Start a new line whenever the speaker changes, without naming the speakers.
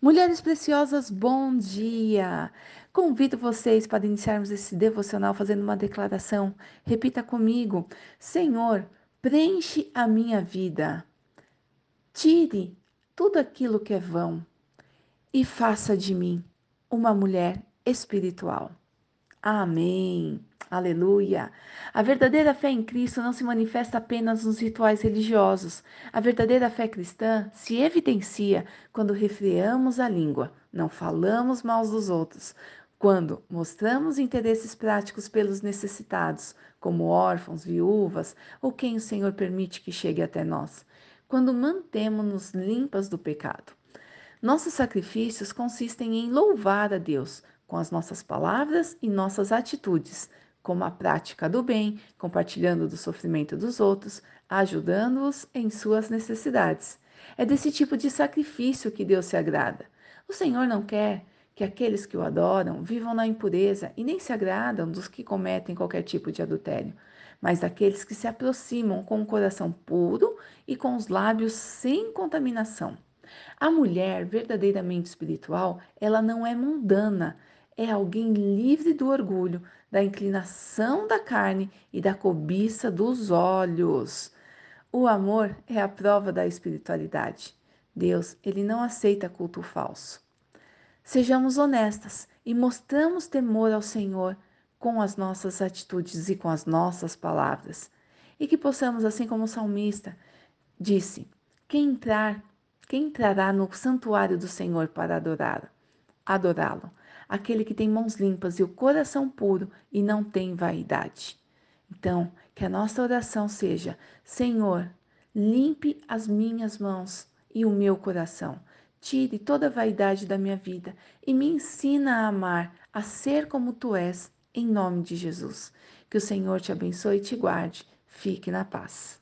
Mulheres preciosas, bom dia! Convido vocês para iniciarmos esse devocional fazendo uma declaração. Repita comigo: Senhor, preenche a minha vida. Tire tudo aquilo que é vão e faça de mim uma mulher espiritual. Amém. Aleluia! A verdadeira fé em Cristo não se manifesta apenas nos rituais religiosos. A verdadeira fé cristã se evidencia quando refreamos a língua, não falamos mal dos outros, quando mostramos interesses práticos pelos necessitados, como órfãos, viúvas ou quem o Senhor permite que chegue até nós, quando mantemos-nos limpas do pecado. Nossos sacrifícios consistem em louvar a Deus com as nossas palavras e nossas atitudes como a prática do bem, compartilhando do sofrimento dos outros, ajudando-os em suas necessidades. É desse tipo de sacrifício que Deus se agrada. O Senhor não quer que aqueles que o adoram vivam na impureza e nem se agradam dos que cometem qualquer tipo de adultério, mas daqueles que se aproximam com o coração puro e com os lábios sem contaminação. A mulher verdadeiramente espiritual, ela não é mundana, é alguém livre do orgulho, da inclinação da carne e da cobiça dos olhos. O amor é a prova da espiritualidade. Deus, ele não aceita culto falso. Sejamos honestas e mostramos temor ao Senhor com as nossas atitudes e com as nossas palavras. E que possamos, assim como o salmista disse, quem entrar, quem entrará no santuário do Senhor para adorar, adorá-lo aquele que tem mãos limpas e o coração puro e não tem vaidade. Então, que a nossa oração seja: Senhor, limpe as minhas mãos e o meu coração. Tire toda a vaidade da minha vida e me ensina a amar, a ser como tu és, em nome de Jesus. Que o Senhor te abençoe e te guarde. Fique na paz.